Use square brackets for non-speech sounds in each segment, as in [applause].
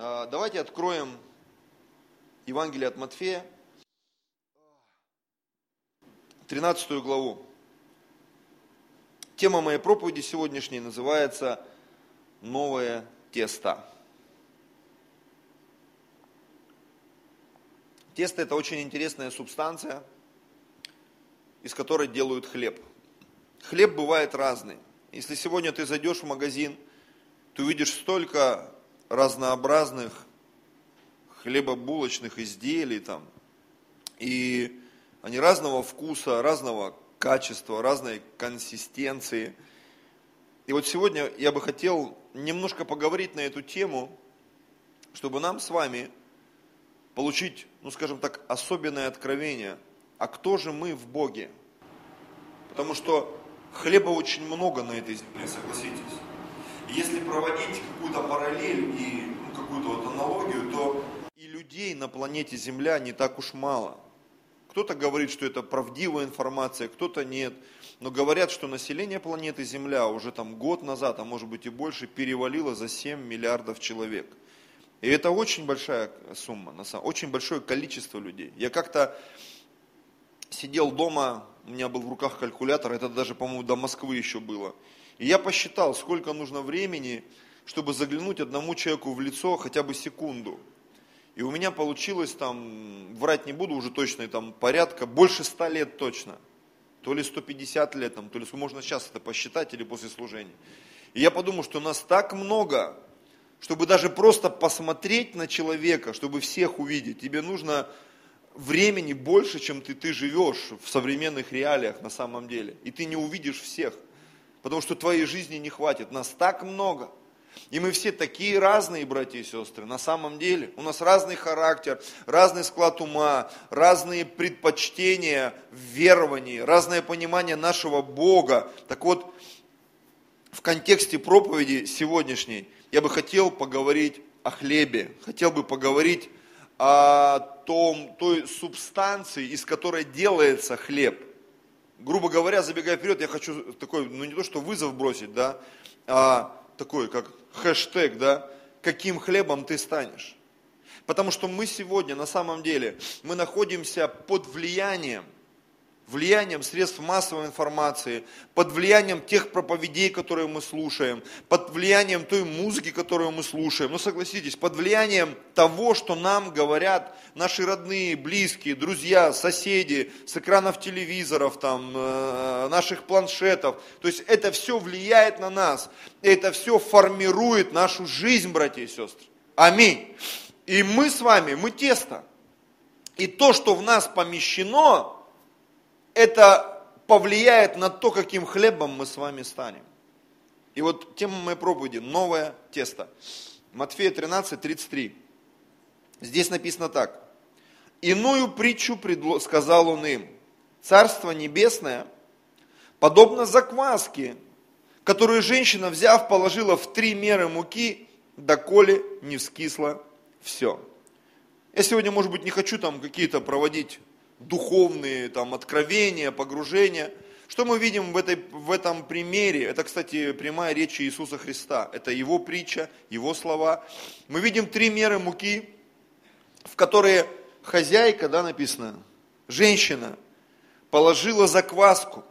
А, давайте откроем Евангелие от Матфея, 13 главу. Тема моей проповеди сегодняшней называется «Новое тесто». Тесто – это очень интересная субстанция, из которой делают хлеб. Хлеб бывает разный. Если сегодня ты зайдешь в магазин, ты увидишь столько разнообразных хлебобулочных изделий там, и они разного вкуса, разного качества, разной консистенции. И вот сегодня я бы хотел немножко поговорить на эту тему, чтобы нам с вами получить, ну скажем так, особенное откровение, а кто же мы в Боге? Потому что хлеба очень много на этой земле, согласитесь. Если проводить какую-то параллель и ну, какую-то вот аналогию, то и людей на планете Земля не так уж мало. Кто-то говорит, что это правдивая информация, кто-то нет. Но говорят, что население планеты Земля уже там год назад, а может быть и больше, перевалило за 7 миллиардов человек. И это очень большая сумма, на самом, очень большое количество людей. Я как-то сидел дома, у меня был в руках калькулятор, это даже, по-моему, до Москвы еще было. И я посчитал, сколько нужно времени, чтобы заглянуть одному человеку в лицо хотя бы секунду. И у меня получилось там, врать не буду уже точно, там порядка, больше ста лет точно. То ли 150 лет, там, то ли можно сейчас это посчитать или после служения. И я подумал, что нас так много, чтобы даже просто посмотреть на человека, чтобы всех увидеть, тебе нужно времени больше, чем ты, ты живешь в современных реалиях на самом деле. И ты не увидишь всех потому что твоей жизни не хватит. Нас так много. И мы все такие разные, братья и сестры, на самом деле. У нас разный характер, разный склад ума, разные предпочтения в веровании, разное понимание нашего Бога. Так вот, в контексте проповеди сегодняшней я бы хотел поговорить о хлебе, хотел бы поговорить о том, той субстанции, из которой делается хлеб грубо говоря, забегая вперед, я хочу такой, ну не то что вызов бросить, да, а такой, как хэштег, да, каким хлебом ты станешь. Потому что мы сегодня, на самом деле, мы находимся под влиянием – влиянием средств массовой информации, под влиянием тех проповедей, которые мы слушаем, под влиянием той музыки, которую мы слушаем. Ну согласитесь, под влиянием того, что нам говорят наши родные, близкие, друзья, соседи, с экранов телевизоров, там, э, наших планшетов. То есть это все влияет на нас, это все формирует нашу жизнь, братья и сестры. Аминь. И мы с вами, мы тесто. И то, что в нас помещено, это повлияет на то, каким хлебом мы с вами станем. И вот тема моей проповеди – новое тесто. Матфея 13, 33. Здесь написано так. «Иную притчу сказал он им. Царство небесное подобно закваске, которую женщина, взяв, положила в три меры муки, доколе не вскисло все». Я сегодня, может быть, не хочу там какие-то проводить духовные там, откровения, погружения. Что мы видим в, этой, в этом примере? Это, кстати, прямая речь Иисуса Христа. Это его притча, его слова. Мы видим три меры муки, в которые хозяйка, да, написано, женщина, положила закваску.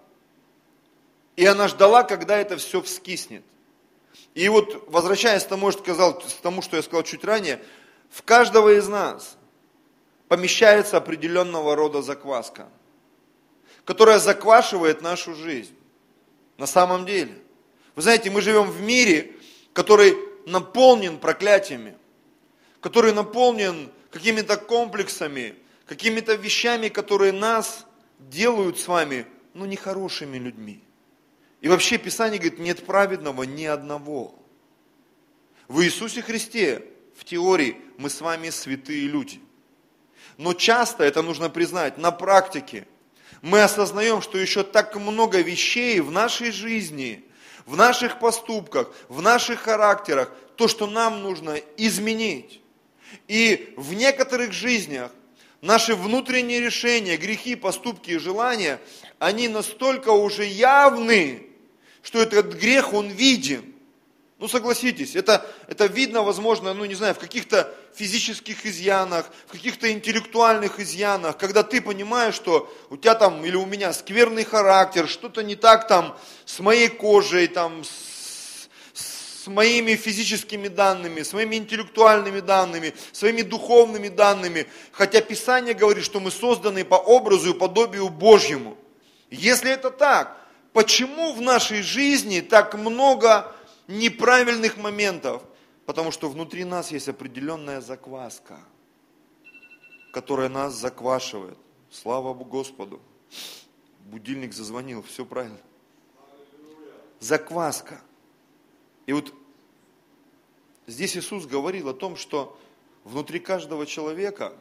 И она ждала, когда это все вскиснет. И вот, возвращаясь к тому, что, сказал, к тому, что я сказал чуть ранее, в каждого из нас помещается определенного рода закваска, которая заквашивает нашу жизнь. На самом деле. Вы знаете, мы живем в мире, который наполнен проклятиями, который наполнен какими-то комплексами, какими-то вещами, которые нас делают с вами, ну, нехорошими людьми. И вообще Писание говорит, нет праведного ни одного. В Иисусе Христе, в теории, мы с вами святые люди. Но часто, это нужно признать, на практике мы осознаем, что еще так много вещей в нашей жизни, в наших поступках, в наших характерах, то, что нам нужно изменить. И в некоторых жизнях наши внутренние решения, грехи, поступки и желания, они настолько уже явны, что этот грех, он виден. Ну согласитесь, это, это видно, возможно, ну не знаю, в каких-то физических изъянах, в каких-то интеллектуальных изъянах, когда ты понимаешь, что у тебя там или у меня скверный характер, что-то не так там с моей кожей, там, с, с моими физическими данными, с моими интеллектуальными данными, своими духовными данными. Хотя Писание говорит, что мы созданы по образу и подобию Божьему. Если это так, почему в нашей жизни так много неправильных моментов, потому что внутри нас есть определенная закваска, которая нас заквашивает. Слава Господу. Будильник зазвонил, все правильно. Закваска. И вот здесь Иисус говорил о том, что внутри каждого человека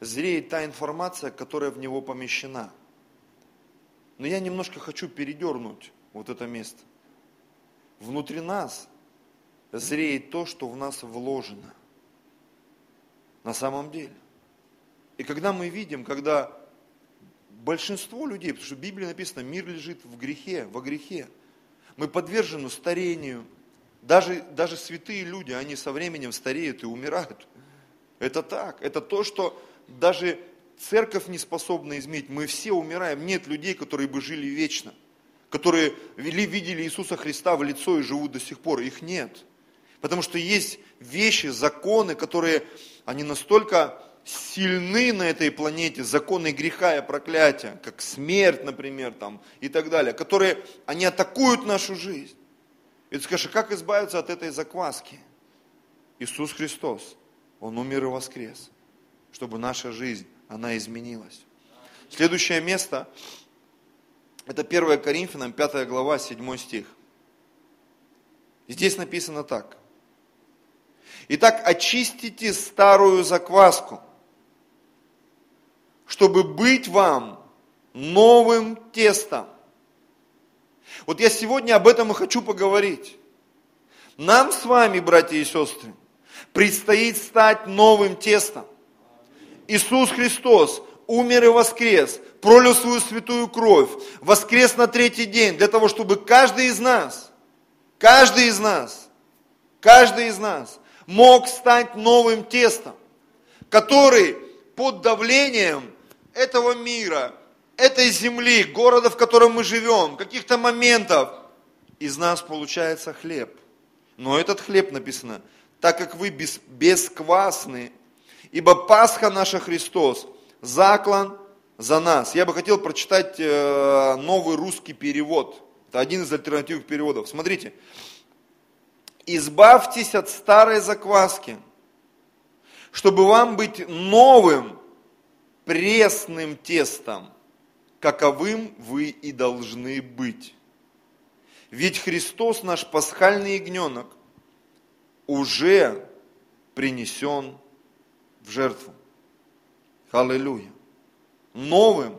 зреет та информация, которая в него помещена. Но я немножко хочу передернуть вот это место внутри нас зреет то, что в нас вложено. На самом деле. И когда мы видим, когда большинство людей, потому что в Библии написано, мир лежит в грехе, во грехе. Мы подвержены старению. Даже, даже святые люди, они со временем стареют и умирают. Это так. Это то, что даже церковь не способна изменить. Мы все умираем. Нет людей, которые бы жили вечно которые видели Иисуса Христа в лицо и живут до сих пор. Их нет. Потому что есть вещи, законы, которые, они настолько сильны на этой планете, законы греха и проклятия, как смерть, например, там, и так далее, которые, они атакуют нашу жизнь. И ты скажешь, а как избавиться от этой закваски? Иисус Христос, Он умер и воскрес, чтобы наша жизнь, она изменилась. Следующее место, это 1 Коринфянам, 5 глава, 7 стих. Здесь написано так. Итак, очистите старую закваску, чтобы быть вам новым тестом. Вот я сегодня об этом и хочу поговорить. Нам с вами, братья и сестры, предстоит стать новым тестом. Иисус Христос умер и воскрес, пролил свою святую кровь, воскрес на третий день, для того, чтобы каждый из нас, каждый из нас, каждый из нас мог стать новым тестом, который под давлением этого мира, этой земли, города, в котором мы живем, каких-то моментов, из нас получается хлеб. Но этот хлеб написано, так как вы без, бесквасны, ибо Пасха наша Христос – заклан за нас. Я бы хотел прочитать э, новый русский перевод. Это один из альтернативных переводов. Смотрите. Избавьтесь от старой закваски, чтобы вам быть новым пресным тестом, каковым вы и должны быть. Ведь Христос, наш пасхальный ягненок, уже принесен в жертву. Аллилуйя. Новым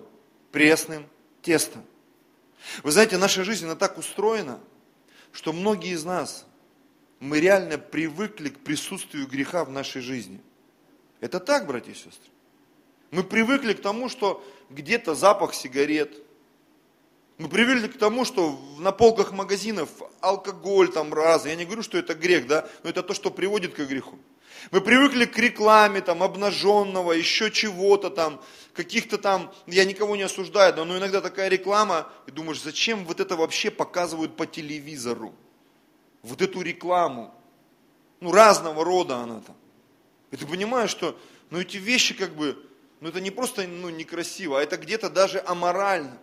пресным тестом. Вы знаете, наша жизнь, она так устроена, что многие из нас, мы реально привыкли к присутствию греха в нашей жизни. Это так, братья и сестры. Мы привыкли к тому, что где-то запах сигарет. Мы привыкли к тому, что на полках магазинов алкоголь там раз. Я не говорю, что это грех, да, но это то, что приводит к греху. Мы привыкли к рекламе там обнаженного, еще чего-то там, каких-то там, я никого не осуждаю, но иногда такая реклама, и думаешь, зачем вот это вообще показывают по телевизору? Вот эту рекламу. Ну, разного рода она там. И ты понимаешь, что, ну, эти вещи как бы, ну, это не просто, ну, некрасиво, а это где-то даже аморально.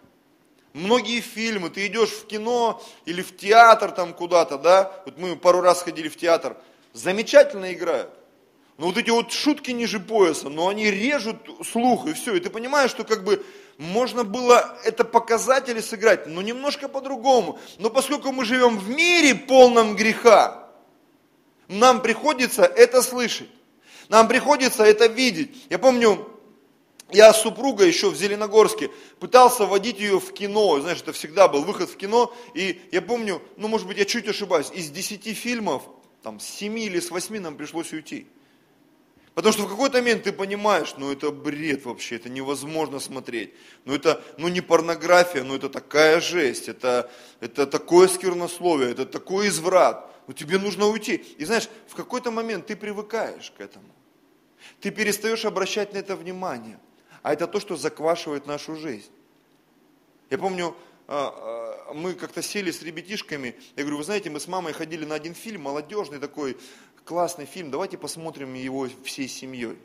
Многие фильмы, ты идешь в кино или в театр там куда-то, да, вот мы пару раз ходили в театр, замечательно играют. Но вот эти вот шутки ниже пояса, но они режут слух и все. И ты понимаешь, что как бы можно было это показать или сыграть, но немножко по-другому. Но поскольку мы живем в мире полном греха, нам приходится это слышать. Нам приходится это видеть. Я помню, я с супругой еще в Зеленогорске пытался водить ее в кино. Знаешь, это всегда был выход в кино. И я помню, ну может быть я чуть ошибаюсь, из десяти фильмов, там с семи или с восьми нам пришлось уйти. Потому что в какой-то момент ты понимаешь, ну это бред вообще, это невозможно смотреть. Ну это, ну не порнография, ну это такая жесть, это, это такое сквернословие, это такой изврат. Ну тебе нужно уйти. И знаешь, в какой-то момент ты привыкаешь к этому. Ты перестаешь обращать на это внимание. А это то, что заквашивает нашу жизнь. Я помню, мы как-то сели с ребятишками, я говорю, вы знаете, мы с мамой ходили на один фильм, молодежный такой, классный фильм, давайте посмотрим его всей семьей.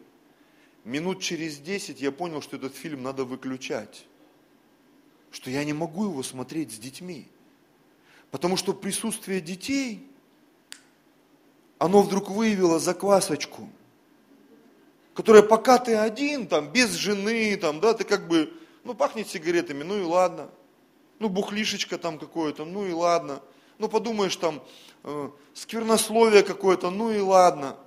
Минут через десять я понял, что этот фильм надо выключать. Что я не могу его смотреть с детьми. Потому что присутствие детей, оно вдруг выявило заквасочку, которая пока ты один, там, без жены, там, да, ты как бы, ну, пахнет сигаретами, ну и ладно. Ну, бухлишечка там какое-то, ну и ладно. Ну, подумаешь, там, э, сквернословие какое-то, ну и ладно.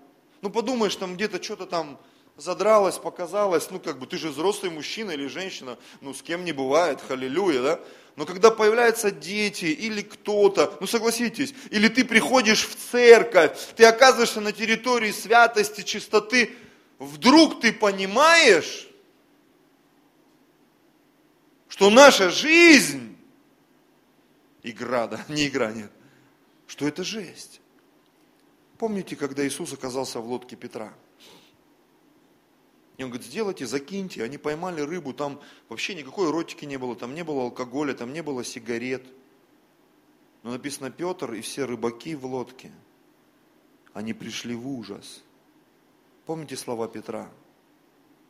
Ну, подумаешь, там где-то что-то там задралось, показалось, ну, как бы, ты же взрослый мужчина или женщина, ну, с кем не бывает, халилюя, да? Но когда появляются дети или кто-то, ну согласитесь, или ты приходишь в церковь, ты оказываешься на территории святости, чистоты, вдруг ты понимаешь, что наша жизнь игра, да, [laughs] не игра, нет, что это жесть. Помните, когда Иисус оказался в лодке Петра? И он говорит, сделайте, закиньте. Они поймали рыбу, там вообще никакой эротики не было, там не было алкоголя, там не было сигарет. Но написано Петр и все рыбаки в лодке. Они пришли в ужас. Помните слова Петра?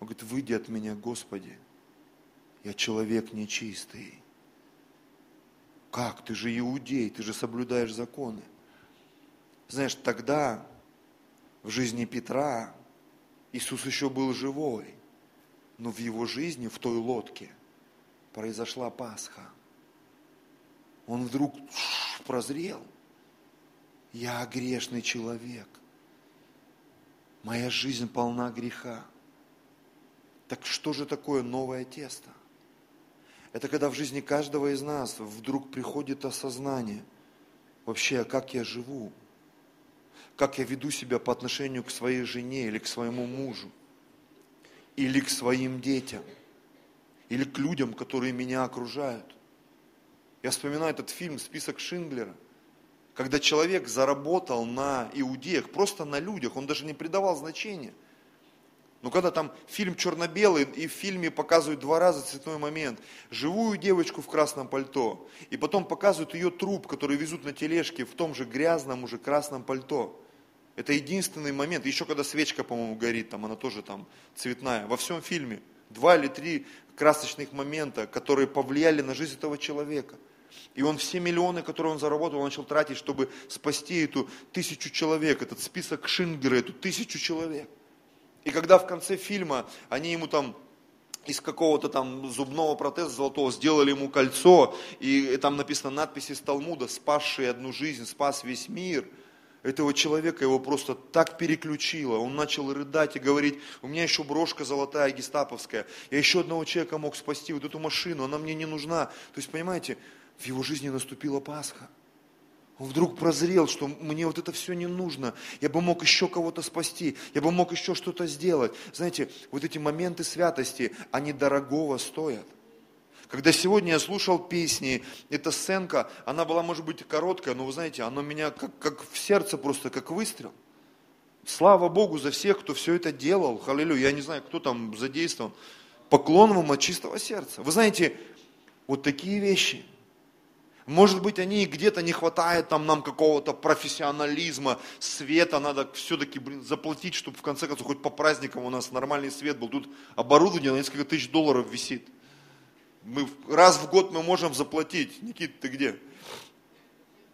Он говорит, выйди от меня, Господи, я человек нечистый. Как? Ты же иудей, ты же соблюдаешь законы. Знаешь, тогда в жизни Петра Иисус еще был живой, но в его жизни, в той лодке, произошла Пасха. Он вдруг прозрел. Я грешный человек. Моя жизнь полна греха. Так что же такое новое тесто? Это когда в жизни каждого из нас вдруг приходит осознание, вообще, как я живу, как я веду себя по отношению к своей жене или к своему мужу, или к своим детям, или к людям, которые меня окружают. Я вспоминаю этот фильм «Список Шинглера», когда человек заработал на иудеях, просто на людях, он даже не придавал значения – но когда там фильм черно-белый, и в фильме показывают два раза цветной момент, живую девочку в красном пальто, и потом показывают ее труп, который везут на тележке в том же грязном уже красном пальто. Это единственный момент. Еще когда свечка, по-моему, горит, там она тоже там цветная. Во всем фильме два или три красочных момента, которые повлияли на жизнь этого человека. И он все миллионы, которые он заработал, он начал тратить, чтобы спасти эту тысячу человек, этот список Шингера, эту тысячу человек. И когда в конце фильма они ему там из какого-то там зубного протеза золотого сделали ему кольцо, и там написано надпись из Талмуда, спасший одну жизнь, спас весь мир. Этого человека его просто так переключило. Он начал рыдать и говорить, у меня еще брошка золотая гестаповская, я еще одного человека мог спасти, вот эту машину, она мне не нужна. То есть, понимаете, в его жизни наступила Пасха. Он вдруг прозрел, что мне вот это все не нужно. Я бы мог еще кого-то спасти, я бы мог еще что-то сделать. Знаете, вот эти моменты святости, они дорогого стоят. Когда сегодня я слушал песни, эта сценка, она была, может быть, короткая, но вы знаете, она меня как, как в сердце просто, как выстрел. Слава Богу за всех, кто все это делал. Халилю, я не знаю, кто там задействован. Поклон вам от чистого сердца. Вы знаете, вот такие вещи – может быть, они где-то не хватает там нам какого-то профессионализма, света, надо все-таки, блин, заплатить, чтобы в конце концов хоть по праздникам у нас нормальный свет был. Тут оборудование на несколько тысяч долларов висит. Мы, раз в год мы можем заплатить. Никита, ты где?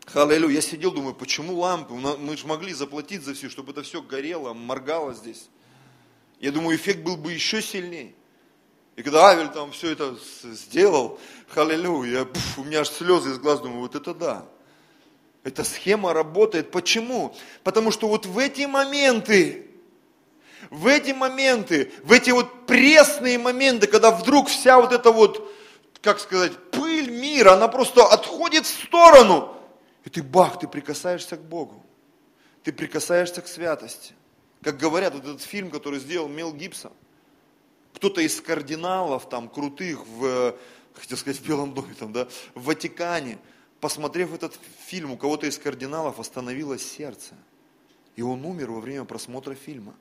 Халилю, я сидел, думаю, почему лампы? Мы же могли заплатить за все, чтобы это все горело, моргало здесь. Я думаю, эффект был бы еще сильнее. И когда Авель там все это сделал, халилюя, у меня аж слезы из глаз, думаю, вот это да. Эта схема работает. Почему? Потому что вот в эти моменты, в эти моменты, в эти вот пресные моменты, когда вдруг вся вот эта вот, как сказать, пыль мира, она просто отходит в сторону. И ты бах, ты прикасаешься к Богу. Ты прикасаешься к святости. Как говорят, вот этот фильм, который сделал Мел Гибсон, кто-то из кардиналов там крутых в, хотел сказать, в Белом доме, там, да, в Ватикане, посмотрев этот фильм, у кого-то из кардиналов остановилось сердце. И он умер во время просмотра фильма.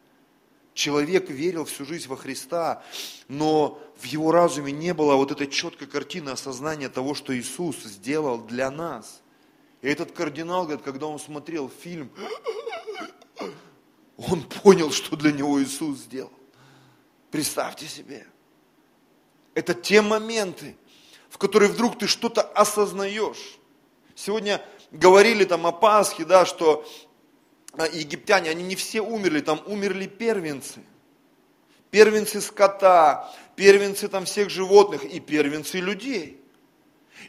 Человек верил всю жизнь во Христа, но в его разуме не было вот этой четкой картины осознания того, что Иисус сделал для нас. И этот кардинал, говорит, когда он смотрел фильм, он понял, что для него Иисус сделал. Представьте себе. Это те моменты, в которые вдруг ты что-то осознаешь. Сегодня говорили там о Пасхе, да, что а, египтяне, они не все умерли, там умерли первенцы. Первенцы скота, первенцы там всех животных и первенцы людей.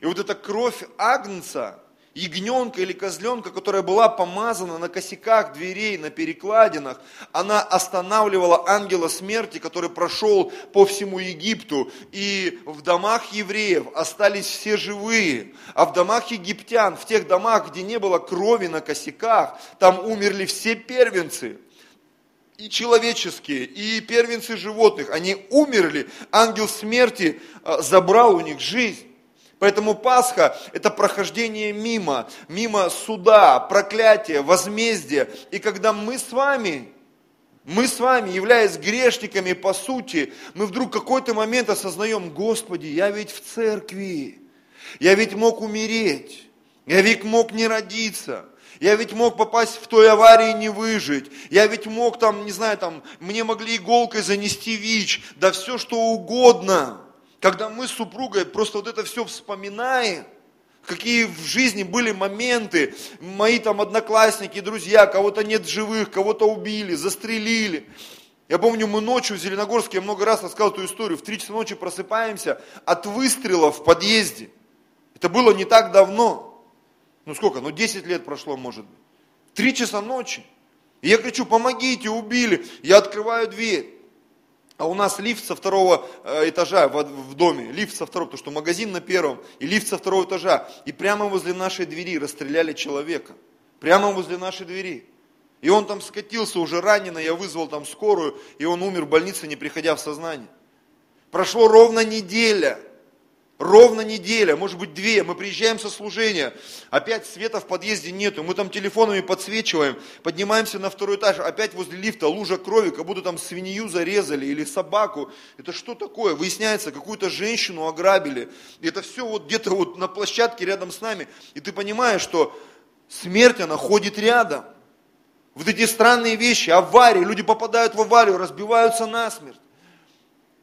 И вот эта кровь Агнца, ягненка или козленка, которая была помазана на косяках дверей, на перекладинах, она останавливала ангела смерти, который прошел по всему Египту. И в домах евреев остались все живые, а в домах египтян, в тех домах, где не было крови на косяках, там умерли все первенцы и человеческие, и первенцы животных, они умерли, ангел смерти а, забрал у них жизнь. Поэтому Пасха – это прохождение мимо, мимо суда, проклятия, возмездия. И когда мы с вами, мы с вами, являясь грешниками по сути, мы вдруг какой-то момент осознаем, Господи, я ведь в церкви, я ведь мог умереть, я ведь мог не родиться, я ведь мог попасть в той аварии и не выжить. Я ведь мог там, не знаю, там, мне могли иголкой занести ВИЧ. Да все что угодно. Когда мы с супругой просто вот это все вспоминаем, какие в жизни были моменты, мои там одноклассники, друзья, кого-то нет живых, кого-то убили, застрелили. Я помню, мы ночью в Зеленогорске, я много раз рассказывал эту историю, в 3 часа ночи просыпаемся от выстрела в подъезде. Это было не так давно. Ну сколько, ну 10 лет прошло, может быть. Три часа ночи. И я кричу, помогите, убили. Я открываю дверь. А у нас лифт со второго э, этажа в, доме, лифт со второго, потому что магазин на первом, и лифт со второго этажа. И прямо возле нашей двери расстреляли человека. Прямо возле нашей двери. И он там скатился уже раненый, я вызвал там скорую, и он умер в больнице, не приходя в сознание. Прошло ровно неделя. Ровно неделя, может быть две, мы приезжаем со служения, опять света в подъезде нету, мы там телефонами подсвечиваем, поднимаемся на второй этаж, опять возле лифта лужа крови, как будто там свинью зарезали или собаку. Это что такое? Выясняется, какую-то женщину ограбили. И это все вот где-то вот на площадке рядом с нами. И ты понимаешь, что смерть, она ходит рядом. Вот эти странные вещи, аварии, люди попадают в аварию, разбиваются насмерть.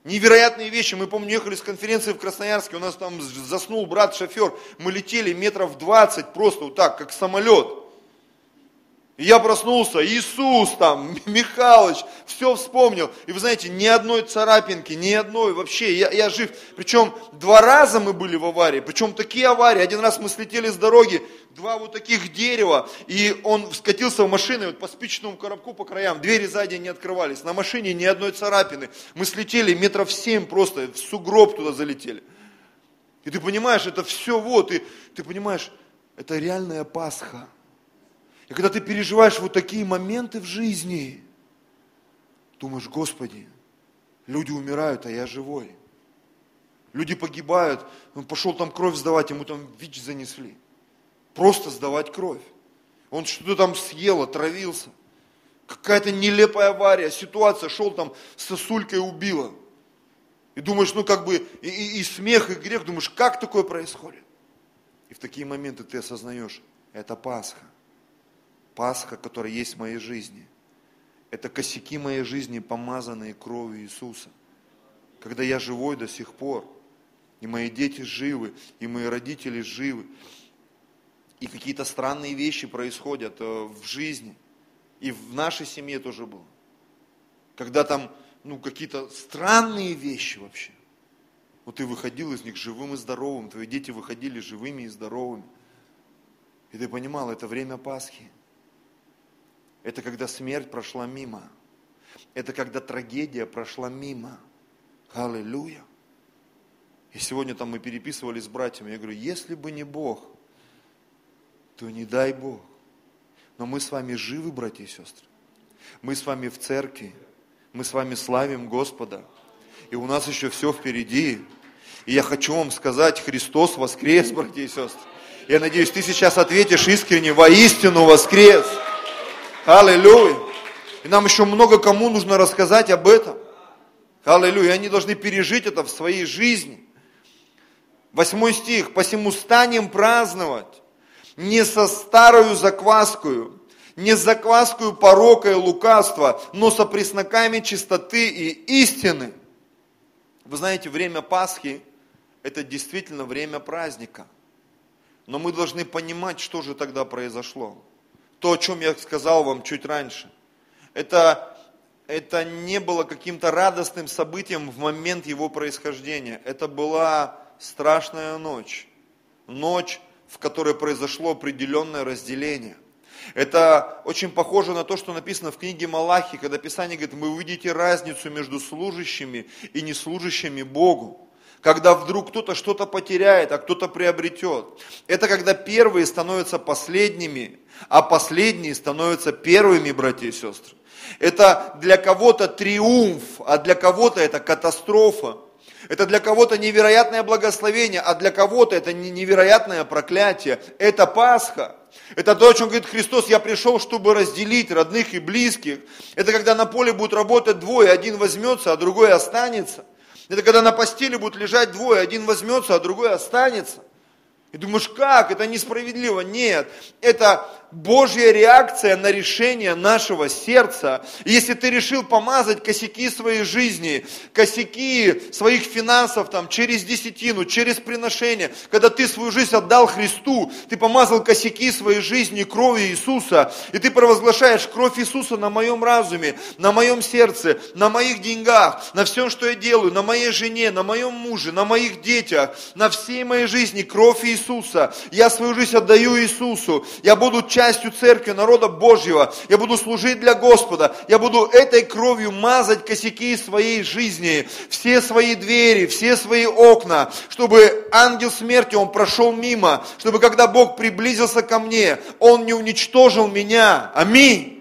Невероятные вещи. Мы, помню, ехали с конференции в Красноярске, у нас там заснул брат-шофер. Мы летели метров 20 просто вот так, как самолет. И я проснулся, Иисус там, [laughs] Михалыч, все вспомнил. И вы знаете, ни одной царапинки, ни одной вообще, я, я жив. Причем два раза мы были в аварии, причем такие аварии. Один раз мы слетели с дороги, два вот таких дерева, и он скатился в машину вот по спичному коробку по краям, двери сзади не открывались, на машине ни одной царапины. Мы слетели метров семь просто, в сугроб туда залетели. И ты понимаешь, это все вот, и ты понимаешь, это реальная Пасха. И когда ты переживаешь вот такие моменты в жизни, думаешь, Господи, люди умирают, а я живой. Люди погибают, он пошел там кровь сдавать, ему там ВИЧ занесли. Просто сдавать кровь. Он что-то там съел, отравился. Какая-то нелепая авария, ситуация, шел там сосулькой убила. И думаешь, ну как бы и, и, и смех, и грех, думаешь, как такое происходит? И в такие моменты ты осознаешь, это Пасха. Пасха, которая есть в моей жизни. Это косяки моей жизни, помазанные кровью Иисуса. Когда я живой до сих пор, и мои дети живы, и мои родители живы, и какие-то странные вещи происходят э, в жизни, и в нашей семье тоже было. Когда там, ну, какие-то странные вещи вообще. Вот ты выходил из них живым и здоровым, твои дети выходили живыми и здоровыми. И ты понимал, это время Пасхи. Это когда смерть прошла мимо. Это когда трагедия прошла мимо. Аллилуйя. И сегодня там мы переписывались с братьями. Я говорю, если бы не Бог, то не дай Бог. Но мы с вами живы, братья и сестры. Мы с вами в церкви, мы с вами славим Господа, и у нас еще все впереди. И я хочу вам сказать, Христос воскрес, братья и сестры. Я надеюсь, ты сейчас ответишь искренне, воистину воскрес. Аллилуйя. И нам еще много кому нужно рассказать об этом. Аллилуйя. Они должны пережить это в своей жизни. Восьмой стих. «Посему станем праздновать не со старою закваскою, не с закваскою порока и лукавства, но со пресноками чистоты и истины». Вы знаете, время Пасхи – это действительно время праздника. Но мы должны понимать, что же тогда произошло. То, о чем я сказал вам чуть раньше. Это это не было каким-то радостным событием в момент его происхождения. Это была страшная ночь. Ночь, в которой произошло определенное разделение. Это очень похоже на то, что написано в книге Малахи, когда Писание говорит, вы увидите разницу между служащими и неслужащими Богу. Когда вдруг кто-то что-то потеряет, а кто-то приобретет. Это когда первые становятся последними, а последние становятся первыми, братья и сестры. Это для кого-то триумф, а для кого-то это катастрофа. Это для кого-то невероятное благословение, а для кого-то это невероятное проклятие. Это Пасха. Это то, о чем говорит Христос, я пришел, чтобы разделить родных и близких. Это когда на поле будут работать двое, один возьмется, а другой останется. Это когда на постели будут лежать двое, один возьмется, а другой останется. И думаешь, как? Это несправедливо. Нет, это Божья реакция на решение нашего сердца. если ты решил помазать косяки своей жизни, косяки своих финансов там, через десятину, через приношение, когда ты свою жизнь отдал Христу, ты помазал косяки своей жизни кровью Иисуса, и ты провозглашаешь кровь Иисуса на моем разуме, на моем сердце, на моих деньгах, на всем, что я делаю, на моей жене, на моем муже, на моих детях, на всей моей жизни кровь Иисуса. Я свою жизнь отдаю Иисусу. Я буду частью церкви, народа Божьего. Я буду служить для Господа. Я буду этой кровью мазать косяки своей жизни, все свои двери, все свои окна, чтобы ангел смерти, он прошел мимо, чтобы когда Бог приблизился ко мне, он не уничтожил меня. Аминь.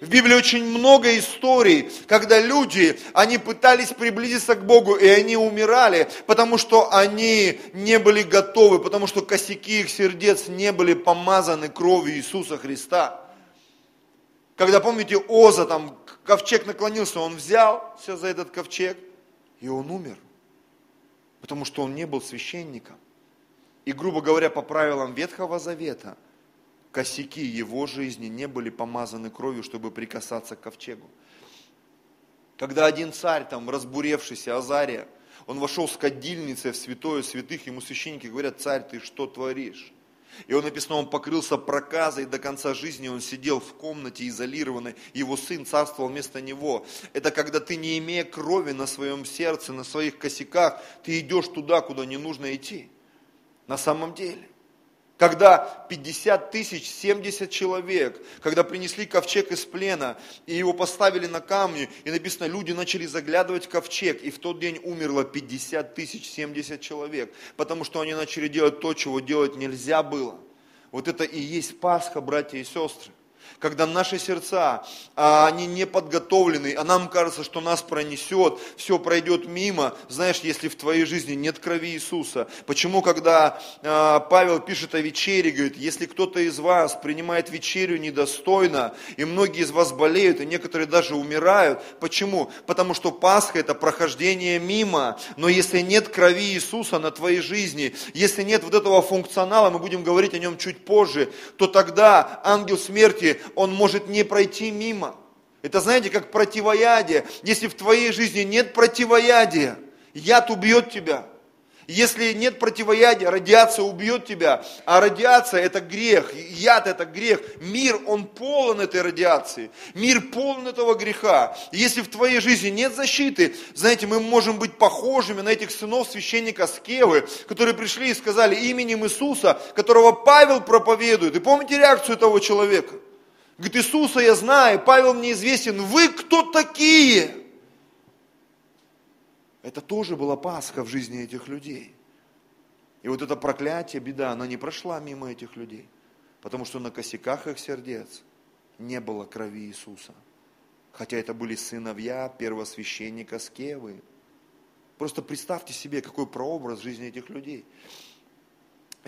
В Библии очень много историй, когда люди, они пытались приблизиться к Богу, и они умирали, потому что они не были готовы, потому что косяки их сердец не были помазаны кровью Иисуса Христа. Когда, помните, Оза, там, ковчег наклонился, он взялся за этот ковчег, и он умер, потому что он не был священником. И, грубо говоря, по правилам Ветхого Завета – косяки его жизни не были помазаны кровью, чтобы прикасаться к ковчегу. Когда один царь, там, разбуревшийся, Азария, он вошел с кадильницей в святое святых, ему священники говорят, царь, ты что творишь? И он написано, он покрылся проказой до конца жизни, он сидел в комнате изолированной, его сын царствовал вместо него. Это когда ты, не имея крови на своем сердце, на своих косяках, ты идешь туда, куда не нужно идти. На самом деле когда 50 тысяч, 70 человек, когда принесли ковчег из плена, и его поставили на камни, и написано, люди начали заглядывать в ковчег, и в тот день умерло 50 тысяч, 70 человек, потому что они начали делать то, чего делать нельзя было. Вот это и есть Пасха, братья и сестры когда наши сердца, а, они не подготовлены, а нам кажется, что нас пронесет, все пройдет мимо, знаешь, если в твоей жизни нет крови Иисуса. Почему, когда а, Павел пишет о вечере, говорит, если кто-то из вас принимает вечерю недостойно, и многие из вас болеют, и некоторые даже умирают, почему? Потому что Пасха это прохождение мимо, но если нет крови Иисуса на твоей жизни, если нет вот этого функционала, мы будем говорить о нем чуть позже, то тогда ангел смерти, он может не пройти мимо. Это знаете, как противоядие. Если в твоей жизни нет противоядия, яд убьет тебя. Если нет противоядия, радиация убьет тебя. А радиация это грех, яд это грех. Мир, он полон этой радиации. Мир полон этого греха. если в твоей жизни нет защиты, знаете, мы можем быть похожими на этих сынов священника Скевы, которые пришли и сказали именем Иисуса, которого Павел проповедует. И помните реакцию того человека? Говорит, Иисуса я знаю, Павел мне известен, вы кто такие? Это тоже была Пасха в жизни этих людей. И вот это проклятие, беда, она не прошла мимо этих людей, потому что на косяках их сердец не было крови Иисуса. хотя это были сыновья первосвященника Скевы. Просто представьте себе, какой прообраз жизни этих людей.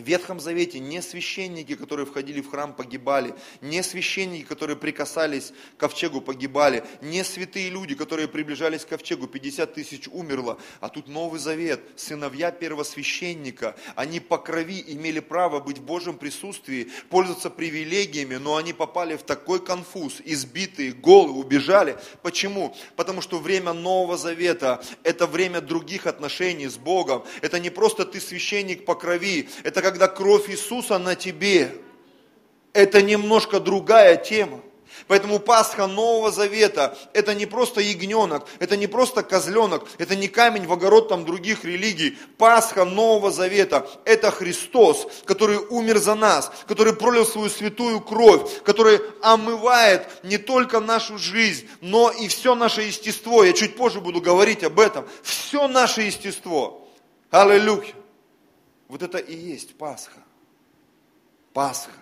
В Ветхом Завете не священники, которые входили в храм, погибали, не священники, которые прикасались к ковчегу, погибали, не святые люди, которые приближались к ковчегу, 50 тысяч умерло, а тут Новый Завет, сыновья первосвященника, они по крови имели право быть в Божьем присутствии, пользоваться привилегиями, но они попали в такой конфуз, избитые, голые, убежали. Почему? Потому что время Нового Завета – это время других отношений с Богом, это не просто ты священник по крови, это как когда кровь Иисуса на тебе. Это немножко другая тема. Поэтому Пасха Нового Завета – это не просто ягненок, это не просто козленок, это не камень в огород там других религий. Пасха Нового Завета – это Христос, который умер за нас, который пролил свою святую кровь, который омывает не только нашу жизнь, но и все наше естество. Я чуть позже буду говорить об этом. Все наше естество. Аллилуйя. Вот это и есть Пасха. Пасха.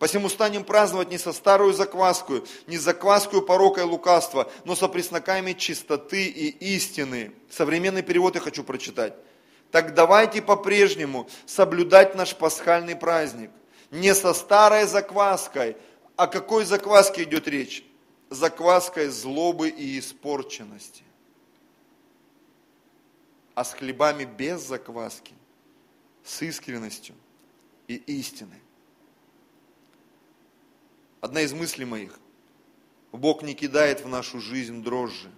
Посему станем праздновать не со старую закваску, не закваску порока и лукавства, но со пресноками чистоты и истины. Современный перевод я хочу прочитать. Так давайте по-прежнему соблюдать наш пасхальный праздник. Не со старой закваской. О какой закваске идет речь? Закваской злобы и испорченности а с хлебами без закваски, с искренностью и истиной. Одна из мыслей моих. Бог не кидает в нашу жизнь дрожжи.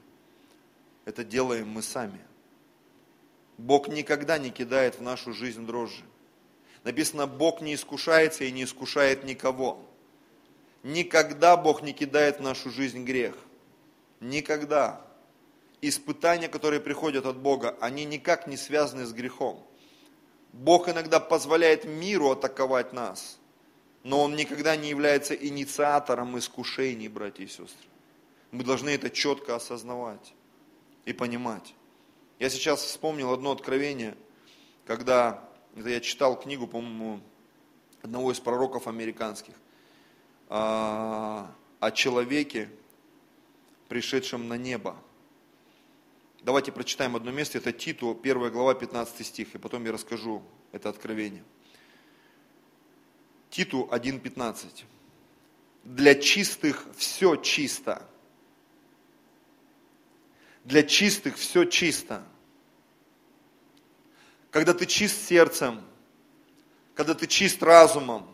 Это делаем мы сами. Бог никогда не кидает в нашу жизнь дрожжи. Написано, Бог не искушается и не искушает никого. Никогда Бог не кидает в нашу жизнь грех. Никогда испытания, которые приходят от Бога, они никак не связаны с грехом. Бог иногда позволяет миру атаковать нас, но Он никогда не является инициатором искушений, братья и сестры. Мы должны это четко осознавать и понимать. Я сейчас вспомнил одно откровение, когда я читал книгу, по-моему, одного из пророков американских, а, о человеке, пришедшем на небо – Давайте прочитаем одно место, это Титу, 1 глава, 15 стих, и потом я расскажу это откровение. Титу 1.15. Для чистых все чисто. Для чистых все чисто. Когда ты чист сердцем, когда ты чист разумом,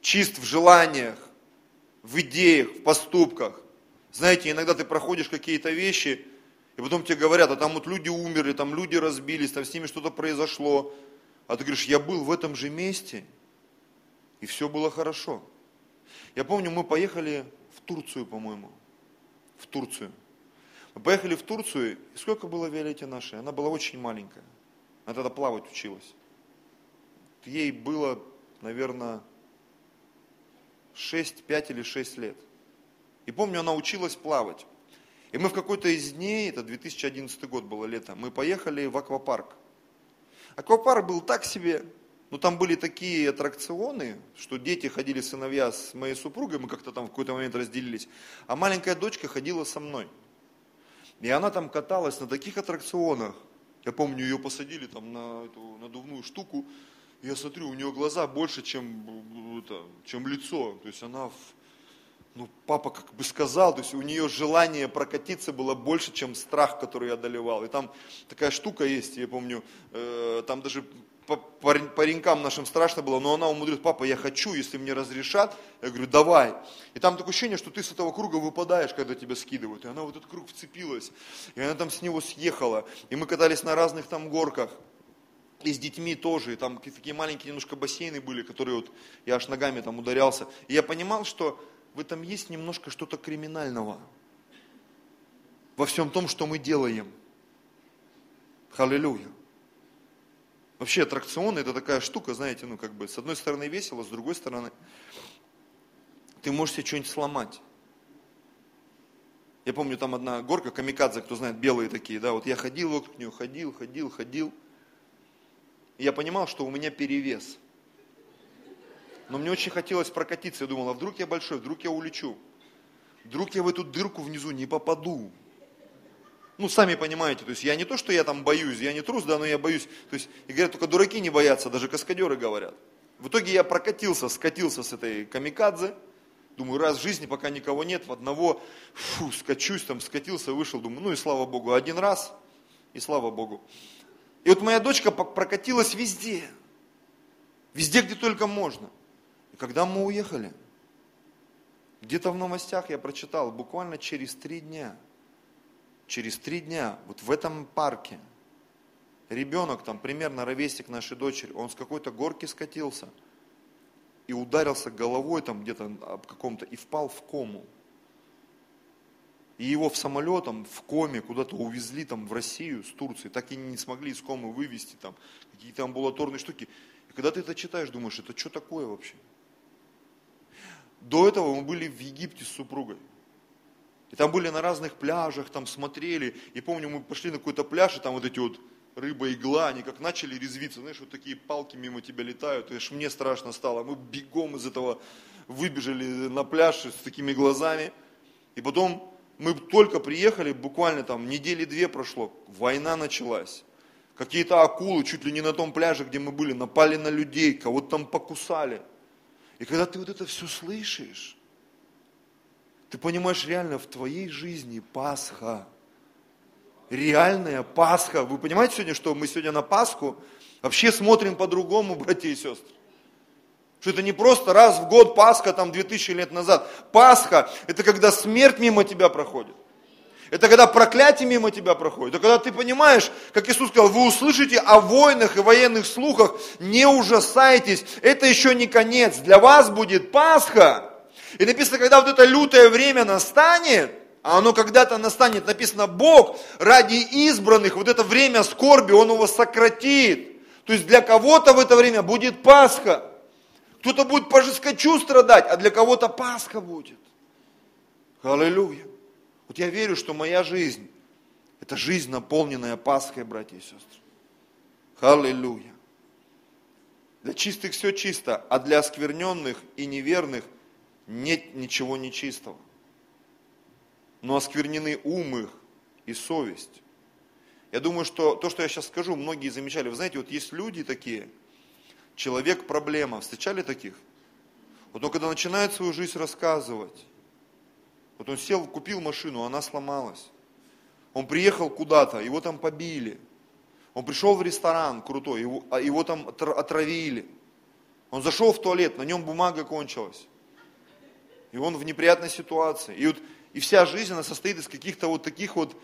чист в желаниях, в идеях, в поступках. Знаете, иногда ты проходишь какие-то вещи, и потом тебе говорят, а там вот люди умерли, там люди разбились, там с ними что-то произошло. А ты говоришь, я был в этом же месте, и все было хорошо. Я помню, мы поехали в Турцию, по-моему. В Турцию. Мы поехали в Турцию, и сколько было Виолетте нашей? Она была очень маленькая. Она тогда плавать училась. Ей было, наверное, 6, 5 или 6 лет. И помню, она училась плавать. И мы в какой-то из дней, это 2011 год было лето, мы поехали в аквапарк. Аквапарк был так себе, но там были такие аттракционы, что дети ходили, сыновья с моей супругой, мы как-то там в какой-то момент разделились, а маленькая дочка ходила со мной. И она там каталась на таких аттракционах. Я помню, ее посадили там на эту надувную штуку, я смотрю, у нее глаза больше, чем, это, чем лицо. То есть она в, ну, папа как бы сказал, то есть у нее желание прокатиться было больше, чем страх, который я одолевал. И там такая штука есть, я помню, э, там даже паренькам нашим страшно было, но она умудрилась, папа, я хочу, если мне разрешат, я говорю, давай. И там такое ощущение, что ты с этого круга выпадаешь, когда тебя скидывают. И она в этот круг вцепилась, и она там с него съехала. И мы катались на разных там горках. И с детьми тоже, и там такие маленькие немножко бассейны были, которые вот я аж ногами там ударялся. И я понимал, что в этом есть немножко что-то криминального. Во всем том, что мы делаем. Халилюя. Вообще аттракционы это такая штука, знаете, ну как бы с одной стороны весело, с другой стороны ты можешь себе что-нибудь сломать. Я помню там одна горка, камикадзе, кто знает, белые такие, да, вот я ходил вокруг нее, ходил, ходил, ходил. И я понимал, что у меня перевес – но мне очень хотелось прокатиться. Я думал, а вдруг я большой, вдруг я улечу. вдруг я в эту дырку внизу не попаду. Ну, сами понимаете, то есть я не то, что я там боюсь, я не трус, да, но я боюсь. То есть, и говорят, только дураки не боятся, даже каскадеры говорят. В итоге я прокатился, скатился с этой камикадзе, Думаю, раз в жизни, пока никого нет, в одного, фу, скачусь, там, скатился, вышел, думаю, ну и слава Богу, один раз, и слава Богу. И вот моя дочка прокатилась везде, везде, где только можно. Когда мы уехали, где-то в новостях я прочитал, буквально через три дня, через три дня, вот в этом парке, ребенок, там примерно ровесник нашей дочери, он с какой-то горки скатился – и ударился головой там где-то об каком-то и впал в кому. И его в самолетом, в коме куда-то увезли там в Россию с Турции, так и не смогли из комы вывести там какие-то амбулаторные штуки. И когда ты это читаешь, думаешь, это что такое вообще? До этого мы были в Египте с супругой. И там были на разных пляжах, там смотрели. И помню, мы пошли на какой-то пляж, и там вот эти вот рыба-игла, они как начали резвиться, знаешь, вот такие палки мимо тебя летают, и мне страшно стало. Мы бегом из этого выбежали на пляж с такими глазами. И потом мы только приехали, буквально там недели две прошло, война началась. Какие-то акулы чуть ли не на том пляже, где мы были, напали на людей, кого-то там покусали. И когда ты вот это все слышишь, ты понимаешь, реально в твоей жизни Пасха – реальная Пасха. Вы понимаете сегодня, что мы сегодня на Пасху вообще смотрим по-другому, [laughs] братья и сестры? Что это не просто раз в год Пасха, там 2000 лет назад. Пасха – это когда смерть мимо тебя проходит. Это когда проклятие мимо тебя проходит. Это когда ты понимаешь, как Иисус сказал, вы услышите о войнах и военных слухах, не ужасайтесь, это еще не конец. Для вас будет Пасха. И написано, когда вот это лютое время настанет, а оно когда-то настанет, написано, Бог ради избранных, вот это время скорби, Он его сократит. То есть для кого-то в это время будет Пасха. Кто-то будет по жескочу страдать, а для кого-то Пасха будет. Аллилуйя. Вот я верю, что моя жизнь, это жизнь, наполненная Пасхой, братья и сестры. Аллилуйя. Для чистых все чисто, а для оскверненных и неверных нет ничего нечистого но осквернены ум их и совесть. Я думаю, что то, что я сейчас скажу, многие замечали. Вы знаете, вот есть люди такие, человек-проблема. Встречали таких? Вот он когда начинает свою жизнь рассказывать, вот он сел, купил машину, она сломалась. Он приехал куда-то, его там побили. Он пришел в ресторан крутой, его, а его там отравили. Он зашел в туалет, на нем бумага кончилась. И он в неприятной ситуации. И вот и вся жизнь, она состоит из каких-то вот таких вот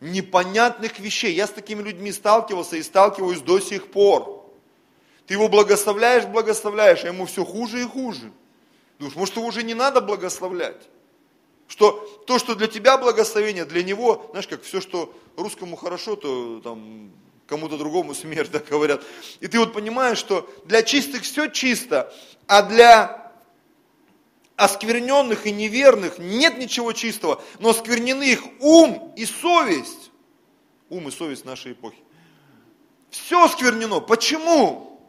непонятных вещей. Я с такими людьми сталкивался и сталкиваюсь до сих пор. Ты его благословляешь, благословляешь, а ему все хуже и хуже. Думаешь, может его уже не надо благословлять? Что то, что для тебя благословение, для него, знаешь, как все, что русскому хорошо, то там кому-то другому [laughs] смерть, да, говорят. И ты вот понимаешь, что для чистых все чисто, а для оскверненных и неверных нет ничего чистого, но осквернены их ум и совесть. Ум и совесть нашей эпохи. Все осквернено. Почему?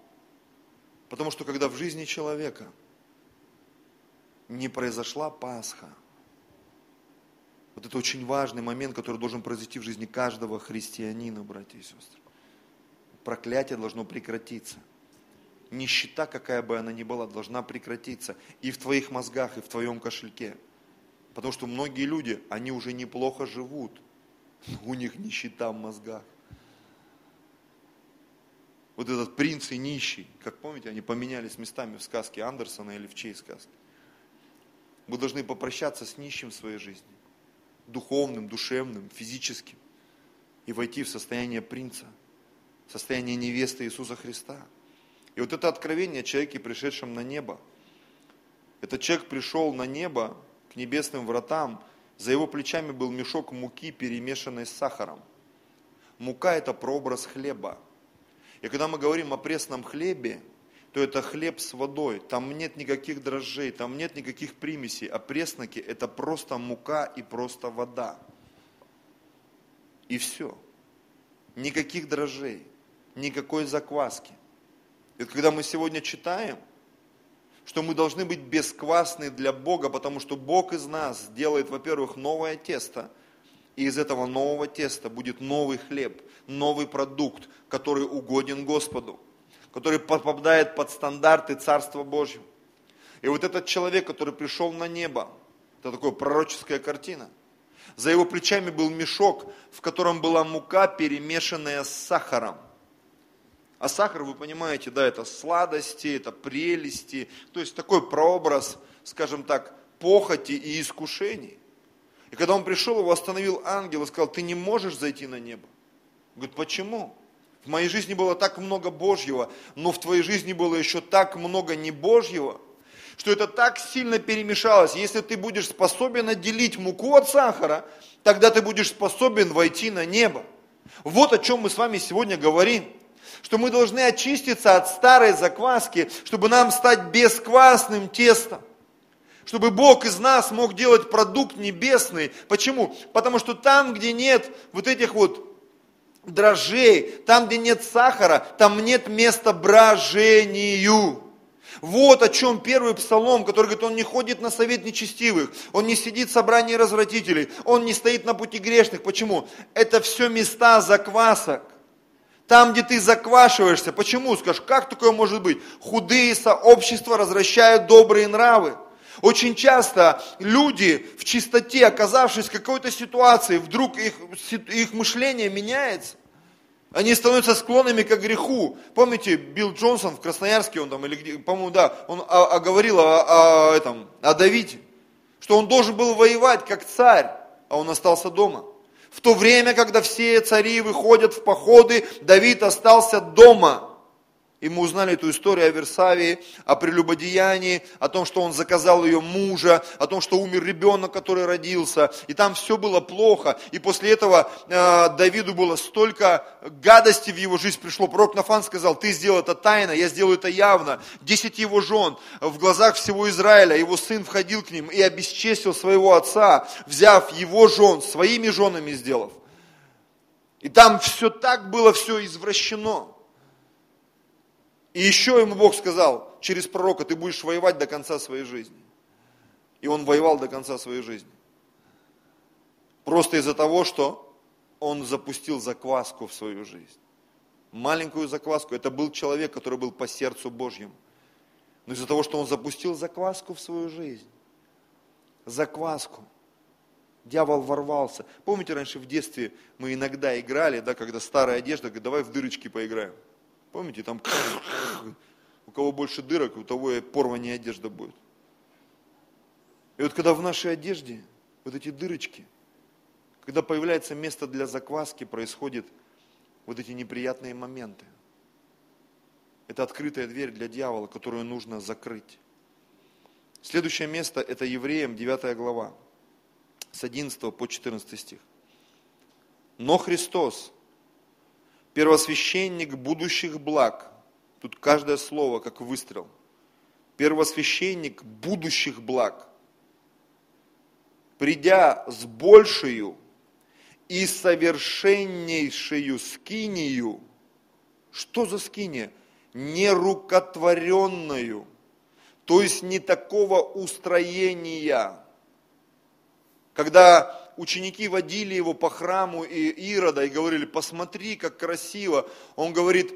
Потому что когда в жизни человека не произошла Пасха, вот это очень важный момент, который должен произойти в жизни каждого христианина, братья и сестры. Проклятие должно прекратиться нищета, какая бы она ни была, должна прекратиться и в твоих мозгах, и в твоем кошельке. Потому что многие люди, они уже неплохо живут, но [laughs] у них нищета в мозгах. Вот этот принц и нищий, как помните, они поменялись местами в сказке Андерсона или в чьей сказке. Мы должны попрощаться с нищим в своей жизни, духовным, душевным, физическим, и войти в состояние принца, состояние невесты Иисуса Христа – и вот это откровение о человеке, пришедшем на небо. Этот человек пришел на небо, к небесным вратам, за его плечами был мешок муки, перемешанной с сахаром. Мука – это прообраз хлеба. И когда мы говорим о пресном хлебе, то это хлеб с водой. Там нет никаких дрожжей, там нет никаких примесей. А пресноки – это просто мука и просто вода. И все. Никаких дрожжей, никакой закваски. И когда мы сегодня читаем, что мы должны быть бесквасны для Бога, потому что Бог из нас делает, во-первых, новое тесто, и из этого нового теста будет новый хлеб, новый продукт, который угоден Господу, который попадает под стандарты Царства Божьего. И вот этот человек, который пришел на небо, это такая пророческая картина. За его плечами был мешок, в котором была мука, перемешанная с сахаром – а сахар, вы понимаете, да, это сладости, это прелести, то есть такой прообраз, скажем так, похоти и искушений. И когда он пришел, его остановил ангел и сказал, ты не можешь зайти на небо. Он говорит, почему? В моей жизни было так много Божьего, но в твоей жизни было еще так много не Божьего, что это так сильно перемешалось. Если ты будешь способен отделить муку от сахара, тогда ты будешь способен войти на небо. Вот о чем мы с вами сегодня говорим что мы должны очиститься от старой закваски, чтобы нам стать бесквасным тестом. Чтобы Бог из нас мог делать продукт небесный. Почему? Потому что там, где нет вот этих вот дрожжей, там, где нет сахара, там нет места брожению. Вот о чем первый псалом, который говорит, он не ходит на совет нечестивых, он не сидит в собрании развратителей, он не стоит на пути грешных. Почему? Это все места заквасок. Там, где ты заквашиваешься. Почему? Скажешь, как такое может быть? Худые сообщества развращают добрые нравы. Очень часто люди в чистоте, оказавшись в какой-то ситуации, вдруг их, их мышление меняется. Они становятся склонными к греху. Помните, Билл Джонсон в Красноярске, он там, или где, по-моему, да, он о, о, говорил о, о, этом, о Давиде, что он должен был воевать как царь, а он остался дома. В то время, когда все цари выходят в походы, Давид остался дома – и мы узнали эту историю о Версавии, о прелюбодеянии, о том, что он заказал ее мужа, о том, что умер ребенок, который родился. И там все было плохо. И после этого э, Давиду было столько гадости в его жизнь пришло. Пророк Нафан сказал, ты сделал это тайно, я сделаю это явно. Десять его жен в глазах всего Израиля, его сын входил к ним и обесчестил своего отца, взяв его жен, своими женами сделав. И там все так было, все извращено. И еще ему Бог сказал через пророка, ты будешь воевать до конца своей жизни. И он воевал до конца своей жизни. Просто из-за того, что он запустил закваску в свою жизнь. Маленькую закваску. Это был человек, который был по сердцу Божьему. Но из-за того, что он запустил закваску в свою жизнь. Закваску. Дьявол ворвался. Помните, раньше в детстве мы иногда играли, да, когда старая одежда, говорит, давай в дырочки поиграем. Помните, там у кого больше дырок, у того и порванная одежда будет. И вот когда в нашей одежде вот эти дырочки, когда появляется место для закваски, происходят вот эти неприятные моменты. Это открытая дверь для дьявола, которую нужно закрыть. Следующее место – это Евреям 9 глава, с 11 по 14 стих. Но Христос, первосвященник будущих благ. Тут каждое слово как выстрел. Первосвященник будущих благ. Придя с большую и совершеннейшую скинию, что за скиния? Нерукотворенную, то есть не такого устроения. Когда ученики водили его по храму Ирода и говорили, посмотри, как красиво. Он говорит,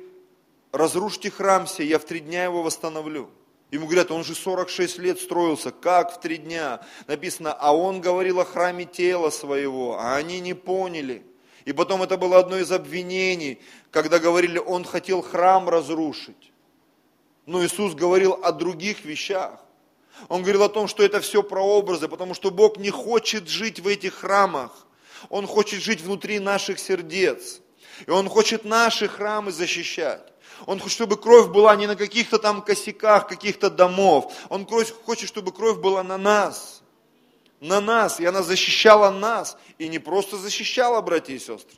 разрушьте храм сей, я в три дня его восстановлю. Ему говорят, он же 46 лет строился, как в три дня? Написано, а он говорил о храме тела своего, а они не поняли. И потом это было одно из обвинений, когда говорили, он хотел храм разрушить. Но Иисус говорил о других вещах. Он говорил о том, что это все прообразы, потому что Бог не хочет жить в этих храмах. Он хочет жить внутри наших сердец. И Он хочет наши храмы защищать. Он хочет, чтобы кровь была не на каких-то там косяках, каких-то домов. Он хочет, чтобы кровь была на нас. На нас. И она защищала нас. И не просто защищала, братья и сестры.